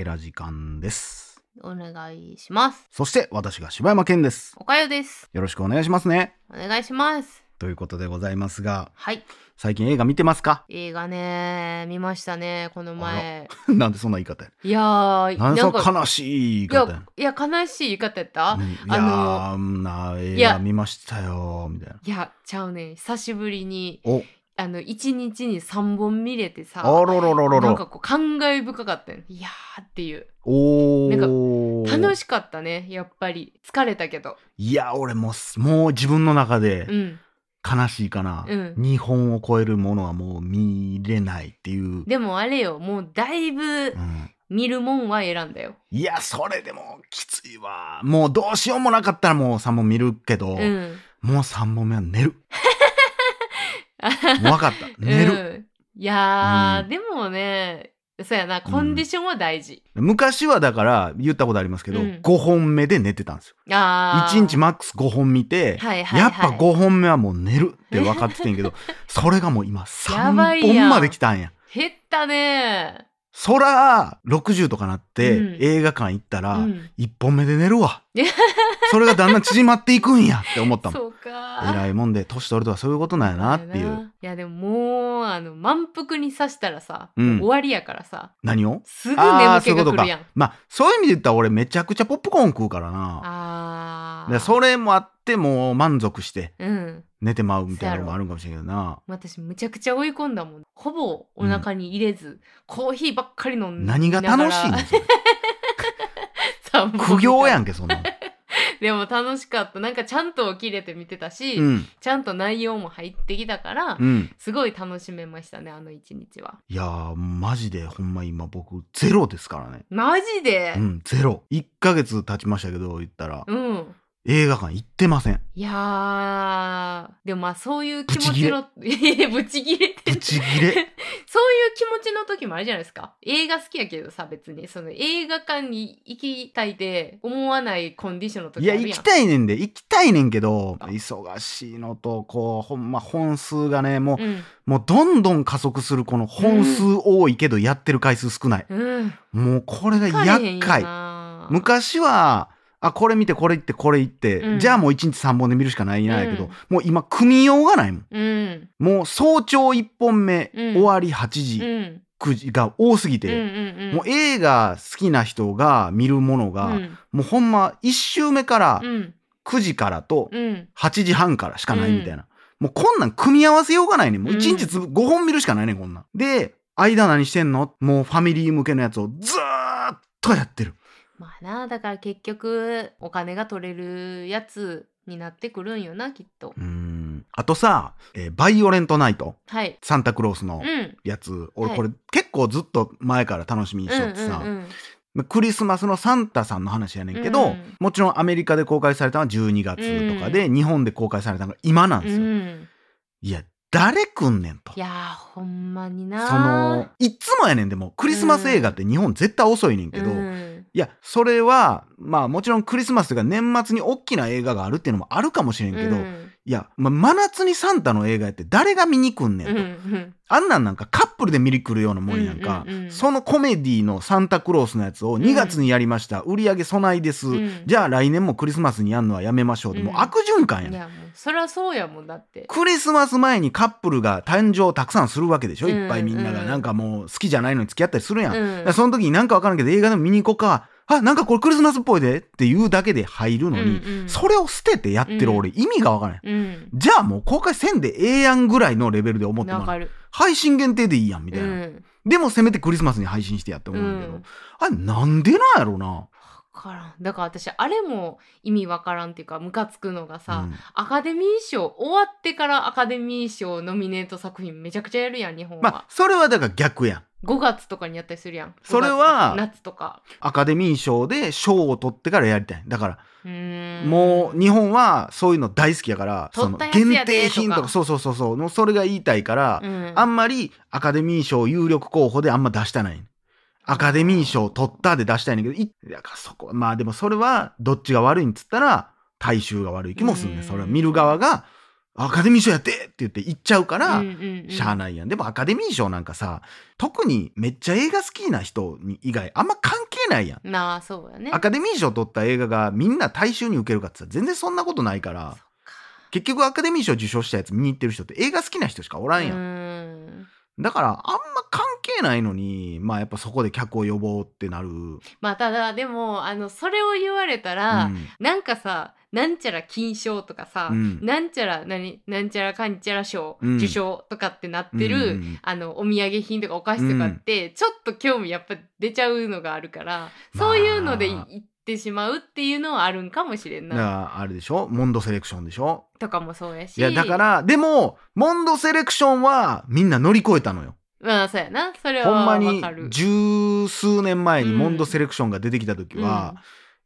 げラ時間です。お願いします。そして私が柴山健です。おかよです。よろしくお願いしますね。お願いします。ということでございますが、はい。最近映画見てますか？映画ね、見ましたね、この前。なんでそんな言い方やいやー、なんでそ悲しい言いい方いや、悲しい言い方やった、うんいあやのーな映画見ましたよみたいな。いや、ちゃうね。久しぶりに、おあの、一日に3本見れてさ、あろろろろろ。なんかこう、感慨深かったよ。いやーっていう。おなんー楽しかったね、やっぱり。疲れたけど。いや俺もうもう自分の中でうん。悲しいかな、うん日本を超えるものはもう見れないっていう、でもあれよ、もうだいぶうん、見るもんは選んだよ。いやそれでもきついわもうどうしようもなかったらもう3本見るけど、うん。もう3本目は寝る 分かった。寝る、うん、いやー、うん。でもねそうやなコンディションは大事、昔はだから言ったことありますけど、うん。5本目で寝てたんですよ。あー。1日マックス5本見て、はいはいはい。やっぱ5本目はもう寝るって分かっててんけど それがもう今やばい3やん本まで来たんや。減ったねそら60とかなって、うん。映画館行ったら、うん。1本目で寝るわ。それがだんだん縮まっていくんやって思ったもん。そうか。偉いもんで年取るとはそういうことなんやなっていう。いやでももうあの満腹に刺したらさ、うん。終わりやからさ何を？すぐあ眠あーそういうことか。気がくるやんまあそういう意味で言ったら俺めちゃくちゃポップコーン食うからな。あーでそれもあってもう満足してうん。寝てまうみたいなのもあるんかもしれんけどな。私むちゃくちゃ追い込んだもん。ほぼお腹に入れず、コーヒーばっかり飲んで何が楽しいの？それ。苦行やんけそんなん でも楽しかった。なんかちゃんと起きれて見てたし、うん。ちゃんと内容も入ってきたから、うん。すごい楽しめましたねあの一日は。いやーマジでほんま今僕ゼロですからね。マジで？うんゼロ。1ヶ月経ちましたけど言ったら。うん、映画館行ってません。いやーでもまあそういう気持ちの いやブチギレてブるチギレそういう気持ちの時もあるじゃないですか。映画好きやけどさ別に。その映画館に行きたいって思わないコンディションのい時あるやん。や行きたいねんで行きたいねんけど忙しいのとこうほんま本数がねもう、うん。もうどんどん加速するこの本数多いけどやってる回数少ない、うん。もうこれが厄介。な。昔はあこれ見てこれ行ってこれ行って、うん。じゃあもう1日3本で見るしかないなやけど、うん。もう今組みようがないもん。うん。もう早朝1本目、うん。終わり8う時、ん。9時が多すぎうんうて、んうん。もう映画好きな人が見るものが、うん。もうほんま1週目からうん。9時からとうん。8時半からしかないみたいな。もうこんなん組み合わせようがないねん。もう1日つ5本見るしかないねん、こんなん。で、間何してんの？もうファミリー向けのやつをずーっとやってる。まあなだから結局お金が取れるやつになってくるんよなきっと。うーん。あとさ、えーバイオレントナイト。はい。サンタクロースのうん。やつ。俺はい。これ結構ずっと前から楽しみにしとってさ、うんうんうんクリスマスのサンタさんの話やねんけど、うんもちろんアメリカで公開されたのは12月とかで、日本で公開されたのが今なんですよ。うん。いや、誰来んねんと。い。やーほんまになその、いっつもやねんでも、クリスマス映画って日本絶対遅いねんけど、うんいや、それは、まあもちろんクリスマスとか年末に大きな映画があるっていうのもあるかもしれんけど、うん。いや、まあ、真夏にサンタの映画やって誰が見に来んねんうんと。うん。あんなんなんかカップルで見に来るようなもんやんか、うんうんうんそのコメディのサンタクロースのやつを2月にやりました、売り上げ備えです、うん。じゃあ来年もクリスマスにやんのはやめましょうって、もううん。悪循環やねん。いやもうそりゃそうやもんだって。クリスマス前にカップルが誕生たくさんするわけでしょ、うんいっぱいみんなが。うん。なんかもう好きじゃないのに付き合ったりするやん、うん。その時になんかわからんけど映画でも見に行こうかあなんかこれクリスマスっぽいでっていうだけで入るのに、うんうん。それを捨ててやってる俺、意味がわからない。うん。じゃあもう公開せんでええやんぐらいのレベルで思ってもわかる。配信限定でいいやんみたいな、うん。でもせめてクリスマスに配信してやって思うんだけど、うん。あれなんでなんやろな、わからん。だから私あれも意味わからんっていうかムカつくのがさ、うん。アカデミー賞終わってからアカデミー賞ノミネート作品めちゃくちゃやるやん日本は、まあそれはだから逆やん。5月とかにやったりするやん。それは5月とか夏とか。アカデミー賞で賞を取ってからやりたい。だからうーん。もう日本はそういうの大好きやからその取ったやつや限で定品ととかか。そうそうそうそう。もうそれが言いたいから、うん。あんまりアカデミー賞有力候補であんま出したないアカデミー賞取ったで出したいねんだけどいだからそこまあでもそれはどっちが悪いんっつったら大衆が悪い気もするねうんそれは見る側がアカデミー賞やってって言って行っちゃうから、しゃあないやん。でもアカデミー賞なんかさ、特にめっちゃ映画好きな人に以外あんま関係ないやん。なあそうやねアカデミー賞取った映画がみんな大衆に受けるかって言ったら全然そんなことないから、結局アカデミー賞受賞したやつ見に行ってる人って映画好きな人しかおらんやん。うんだからあんま関係ないのに、まあやっぱそこで客を呼ぼうってなる。まあただでもあのそれを言われたら、うん。なんかさなんちゃら金賞とかさ、うん。なんちゃら何なんちゃらかんちゃら賞、うん。受賞とかってなってる、うんうんうん。あのお土産品とかお菓子とかって、ちょっと興味やっぱ出ちゃうのがあるからそういうのでまあ行ってしまうっていうのはあるんかもしれんだかな。らあれでしょ？モンドセレクションでしょ？とかもそうやし。いやだからでもモンドセレクションはみんな乗り越えたのよ。まあそうやな。それほはわんまに。十数年前にモンドセレクションが出てきた時は、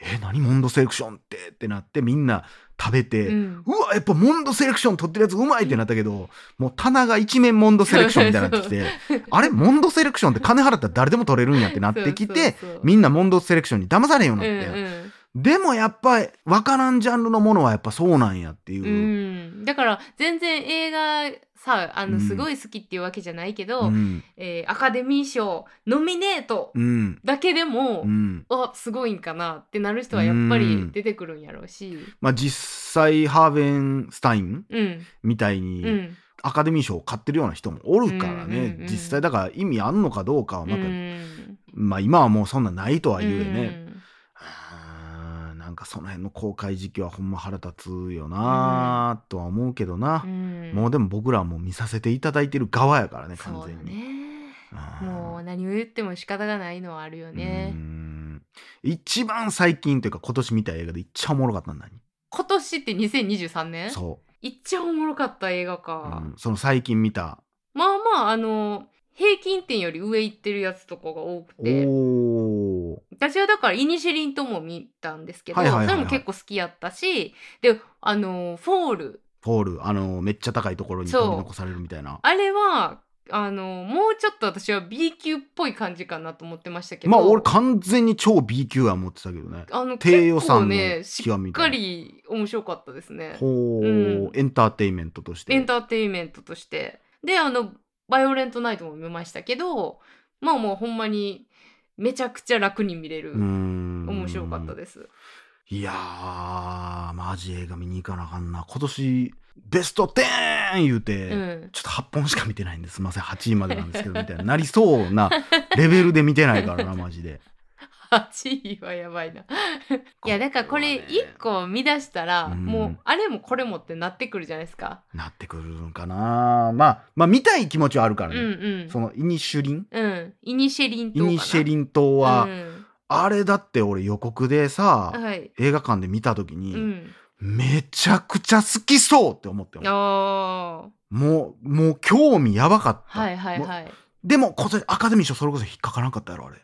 え何モンドセレクションってってなってみんな食べて、ううんわやっぱモンドセレクション取ってるやつうまいってなったけどもう棚が一面モンドセレクションみたいになってきてあれモンドセレクションって金払ったら誰でも取れるんやってなってきてみんなモンドセレクションに騙されへんようにうんなって、うんでもやっぱり分からんジャンルのものはやっぱそうなんやっていう。うん、だから全然映画さあうん。のすごい好きっていうわけじゃないけど、うん。えーアカデミー賞ノミネートうん。だけでも、うん。あすごいんかなってなる人はやっぱり出てくるんやろうし、まあ、実際ハーベンスタインうん。みたいに、うん。アカデミー賞を買ってるような人もおるからね、うんうんうん実際だから意味あんのかどうかはまた、うん。まあ今はもうそんなないとは言うよね、かその辺の公開時期はほんま腹立つよなとは思うけどな、うん。もうでも僕らはもう見させていただいてる側やからね完全に。ね。うん。もう何を言っても仕方がないのはあるようねん。一番最近というか今年見た映画で一番おもろかったのは今年って2023何年？そいっちゃおもろかった映画う、か、うん。その最近見た。まあまああの平均点より上行ってるやつとかが多くて。おー私はだからイニシェリン島も見たんですけど、はいはいはいはい。それも結構好きやったしであのフォール。フォール。あのめっちゃ高いところに取り残されるみたいな。あれはあのもうちょっと私は B 級っぽい感じかなと思ってましたけど。まあ俺完全に超 B 級は思ってたけどね。あの低予算のねしっかり面白かったですね。ほう、うん。エンターテインメントとして。エンターテインメントとして。であのバイオレントナイトも見ましたけどまあもうほんまにめちゃくちゃ楽に見れる、面白かったです。いやーマジ映画見に行かなあかんな。今年ベスト10言うて、うん。ちょっと8本しか見てないんですすいません。8位までなんですけどみたいな。なりそうなレベルで見てないからなマジで8位はやばいな。いやだからこれ1個見出したら、うんもうあれもこれもってなってくるじゃないですか。なってくるのかなまあまあ見たい気持ちはあるからうんね、うん。そのイニシュリン？うん。イニシェリンイ島かな。ニシェリン島は、うんあれだって俺予告でさ、はい。映画館で見た時に、うん。めちゃくちゃ好きそうって思って。もうもう興味やばかった、はいはいはい。でも今年アカデミー賞それこそ引っかからんかったやろあれ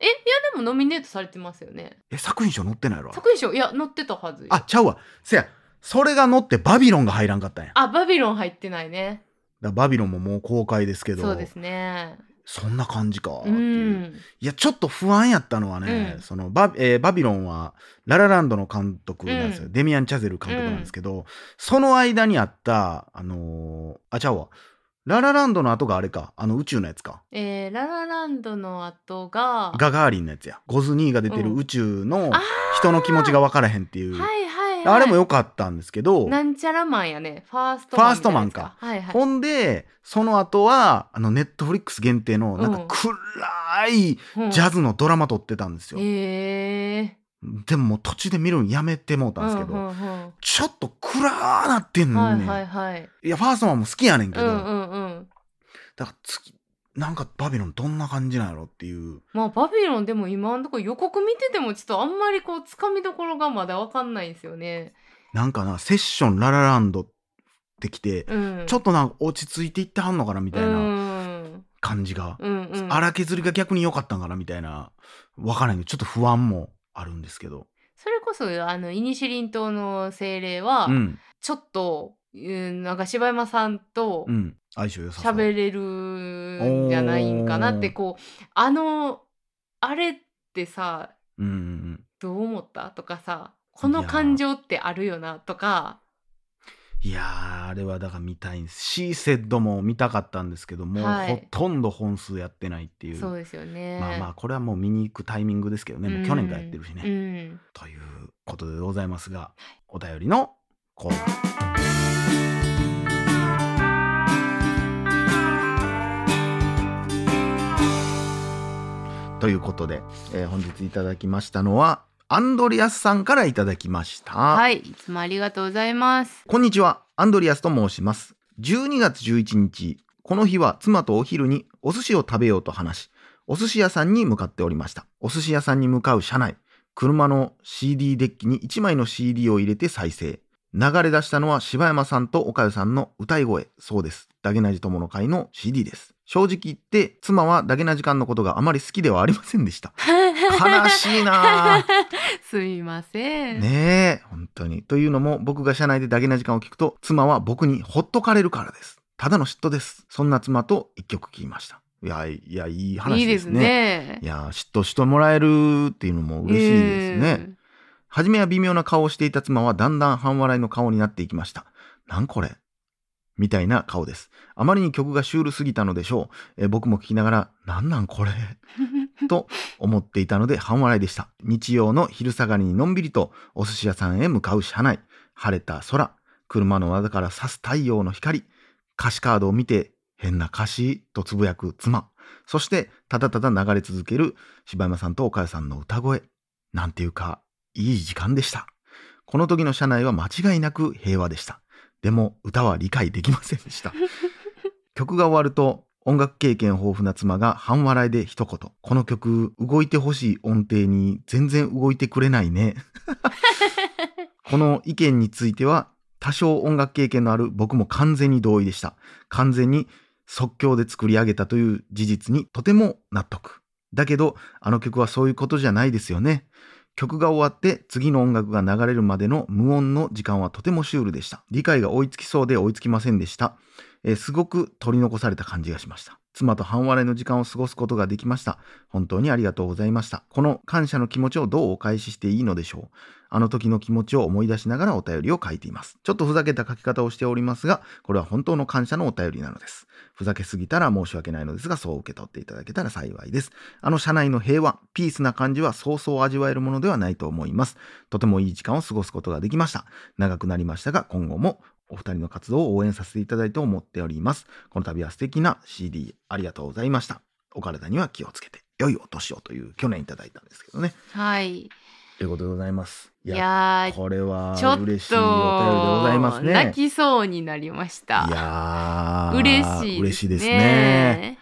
えいやでもノミネートされてますよね。え作品賞載ってないやろ作品賞いや載ってたはず。あちゃうわせやそれが載ってバビロンが入らんかったんやあバビロン入ってないね。らバビロンももう公開ですけどそうですね。そんな感じかってういう、ん。いやちょっと不安やったのはね、うんそのバ,、えーバビロンはララランドの監督なんですよ、うんデミアン・チャゼル監督なんですけど、その間にあったあのーあちゃうわララランドの後があれか。あの宇宙のやつか。えー、ララランドの後が。ガガーリンのやつや。ゴズニーが出てるうん。宇宙の人の気持ちが分からへんっていう、はいはいはい。あれも良かったんですけどなんちゃらマンやね。ファーストファーストマンか。はいはい。ほんでその後はあのネットフリックス限定のなんかうん。暗いうんジャズのドラマ撮ってたんですよ、へえでももう途中で見るのやめてもうたんですけど、うんうんうんちょっと暗なってんねん、はいはいはい。いやファーストマンも好きやねんけど、うんうんうん。だから次なんかバビロンどんな感じなんやろっていうまあバビロンでも今のところ予告見ててもちょっとあんまりこうつかみどころがまだわかんないんですよね。なんかなセッションララランドってきて、うん。ちょっとなんか落ち着いていってはんのかなみたいなうん感じが、うんうん。荒削りが逆に良かったんかなみたいなわからんけどちょっと不安もあるんですけど。それこそあのイニシリン島の精霊はうん。ちょっと、うん、なんか柴山さんとうん。相性良さそう。喋れるんじゃないんかなってこうあのあれってさうんうんうん。どう思った？とかさこの感情ってあるよな？とかいやーあれはだから見たいんです。シーセッドも見たかったんですけども、はい。ほとんど本数やってないっていう。そうですよね。まあまあこれはもう見に行くタイミングですけどね、もう去年からやってるしね、うん。ということでございますが、お便りのコーナー。ということで、えー本日いただきましたのはアンドリアスさんからいただきました、はい、いつもありがとうございます。こんにちは、アンドリアスと申します。12月11日、この日は妻とお昼にお寿司を食べようと話し、お寿司屋さんに向かっておりました。お寿司屋さんに向かう車内、車の CD デッキに1枚の CD を入れて再生。流れ出したのは柴山さんと岡代さんの歌い声。そうです。ダゲナジ友の会の CD です。正直言って、妻はダゲナ時間のことがあまり好きではありませんでした。悲しいなぁ。すみません。ねえ、本当に。というのも、僕が車内でダゲな時間を聞くと、妻は僕にほっとかれるからです。ただの嫉妬です。そんな妻と一曲聴きました。いや、いや、いい話ですね。ね。いや、嫉妬してもらえるっていうのも嬉しいですね。初めは微妙な顔をしていた妻はだんだん半笑いの顔になっていきました。なんこれみたいな顔です。あまりに曲がシュールすぎたのでしょう。えー僕も聞きながら、なんなんこれ？うん。と思っていたので半笑いでした。日曜の昼下がりにのんびりとお寿司屋さんへ向かう車内。晴れた空、車の窓から差す太陽の光、歌詞カードを見て変な歌詞とつぶやく妻。そしてただただ流れ続ける柴山さんと岡谷さんの歌声。なんていうか、いい時間でした。この時の車内は間違いなく平和でした。でも歌は理解できませんでした。曲が終わると音楽経験豊富な妻が半笑いで一言。この曲、動いてほしい音程に全然動いてくれないね。この意見については、多少音楽経験のある僕も完全に同意でした。完全に即興で作り上げたという事実にとても納得。だけど、あの曲はそういうことじゃないですよね。曲が終わって次の音楽が流れるまでの無音の時間はとてもシュールでした。理解が追いつきそうで追いつきませんでした。えーすごく取り残された感じがしました。妻と半笑いの時間を過ごすことができました。本当にありがとうございました。この感謝の気持ちをどうお返ししていいのでしょう？あの時の気持ちを思い出しながらお便りを書いています。ちょっとふざけた書き方をしておりますが、これは本当の感謝のお便りなのです。ふざけすぎたら申し訳ないのですが、そう受け取っていただけたら幸いです。あの社内の平和、ピースな感じはそうそう味わえるものではないと思います。とてもいい時間を過ごすことができました。長くなりましたが、今後もお二人の活動を応援させていただいて思っております。この度は素敵な CD ありがとうございました。お体には気をつけて、良いお年をという去年いただいたんですけどね。はい。ということでございます。いいやー、これはちょっと嬉しいお便りでございますね。泣きそうになりました。いやー嬉しい嬉しいですね。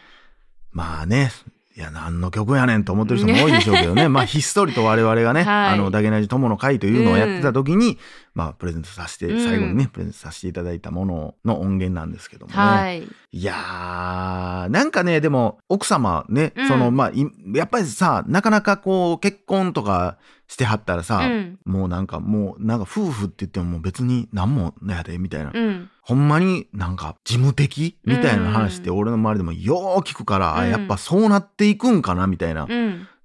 まあね、いや、何の曲やねんと思ってる人も多いでしょうけどね。まあ、ひっそりと我々がね、はいあの、ダゲナジ友の会というのをやってた時に、まあ、プレゼントさせて、うん最後にね、プレゼントさせていただいたものの音源なんですけどもね。はい。いやー、なんかね、でも、奥様ね、うんその、まあ、いやっぱりさ、なかなかこう、結婚とかしてはったらさ、うん。もうなんかもう、なんか夫婦って言ってももう別に何もやで、みたいな。うん。ほんまになんか事務的みたいな話ってうん俺の周りでもよう聞くから、あうんやっぱそうなっていくんかなみたいな。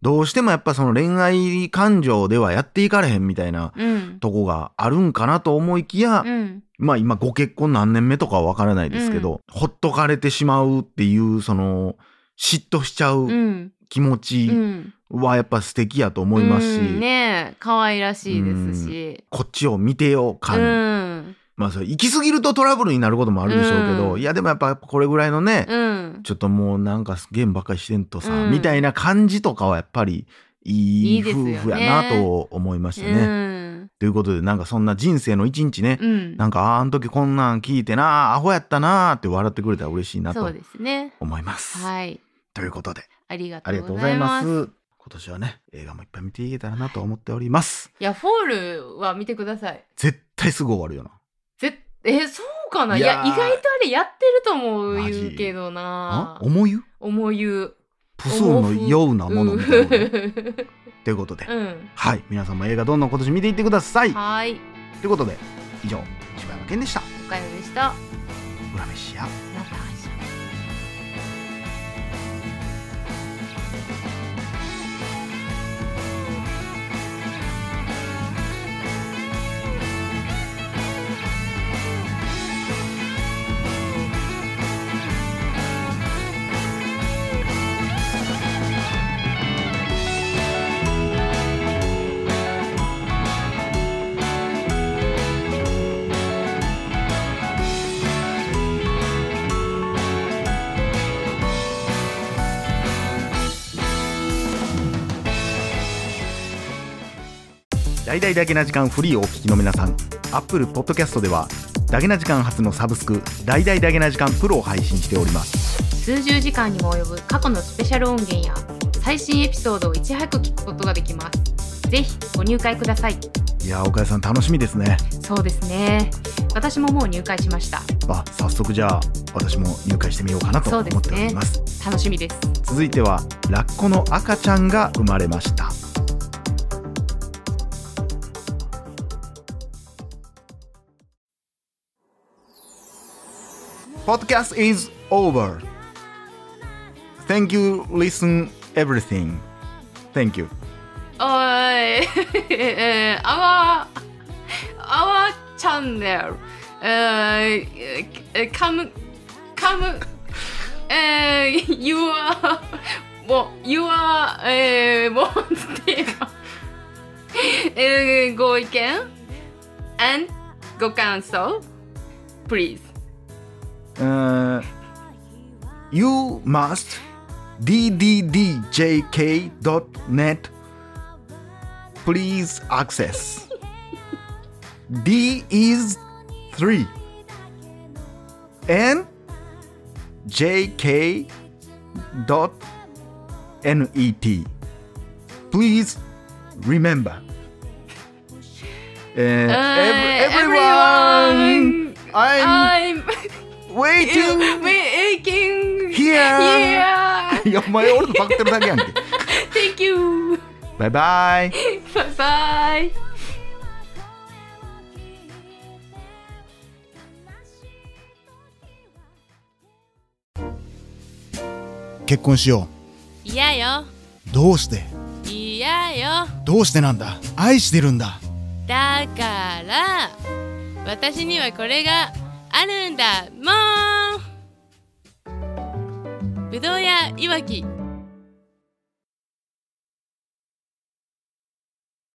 うん。どうしてもやっぱその恋愛感情ではやっていかれへんみたいなうん。とこがあるんかなと思いきや、うん。まあ今ご結婚何年目とかはわからないですけど、ほっとかれてしまうっていうその嫉妬しちゃう。うん気持うちん。はやっぱ素敵やと思いますし、うんねえ、可愛らしいですし。こっちを見てよう感、ん。まあそれ行き過ぎるとトラブルになることもあるでしょうけど、うんいやでもやっぱこれぐらいのね、うん。ちょっともうなんかゲームばっかりしてんとさ、うんみたいな感じとかはやっぱりいい夫いいですよね婦やなと思いましたね。うん。ということでなんかそんな人生の一日ね、うん。なんかあーあの時こんなん聞いてなアホやったなーって笑ってくれたら嬉しいなとそうですね。思います。はい。ということでありがとありがとううございま。ますす。今年はね映画もいっぱい見ていけたらなと思っております。いや、フォールは見てください。絶対すぐ終わるよな。ぜえ、そうかな？いいや意外とあれやってると思うマジ言うけどなあ？思い思い言う。プスのようなものみたいなこということで、ん。はい皆さんも映画どんどん今年見ていってください。はい。ということで以上柴山健でした。おかよでした。裏飯やまた大々だけな時間フリーをお聞きの皆さん。Apple Podcast ではだけな時間初のサブスク大々だけな時間プロを配信しております。数十時間にも及ぶ過去のスペシャル音源や最新エピソードをいち早く聞くことができます。ぜひご入会ください。いやー岡谷さん楽しみですね。そうですね。私ももう入会しました。あ早速じゃあ私も入会してみようかなと思っております。楽しみです。続いてはラッコの赤ちゃんが生まれました Podcast is over. Thank you, listen everything. Thank you. おいえー our our channel えー come come えー your もう your えーもうテーマえーご意見 and ご感想 please Uh, you must dddjk.net please access. D is 3 and jk dot net. Please remember. Uh, ev- Uh, everyone i'm I'm waiting. Making here. いやお前俺のパクってるだけやんけ。Thank you. バイバイ bye bye 結婚しよ嫌よ。うどうして？嫌よ。どうしてなんだ？愛してるんだ。だから私にはこれがあるんだ。もんぶどうやいわき。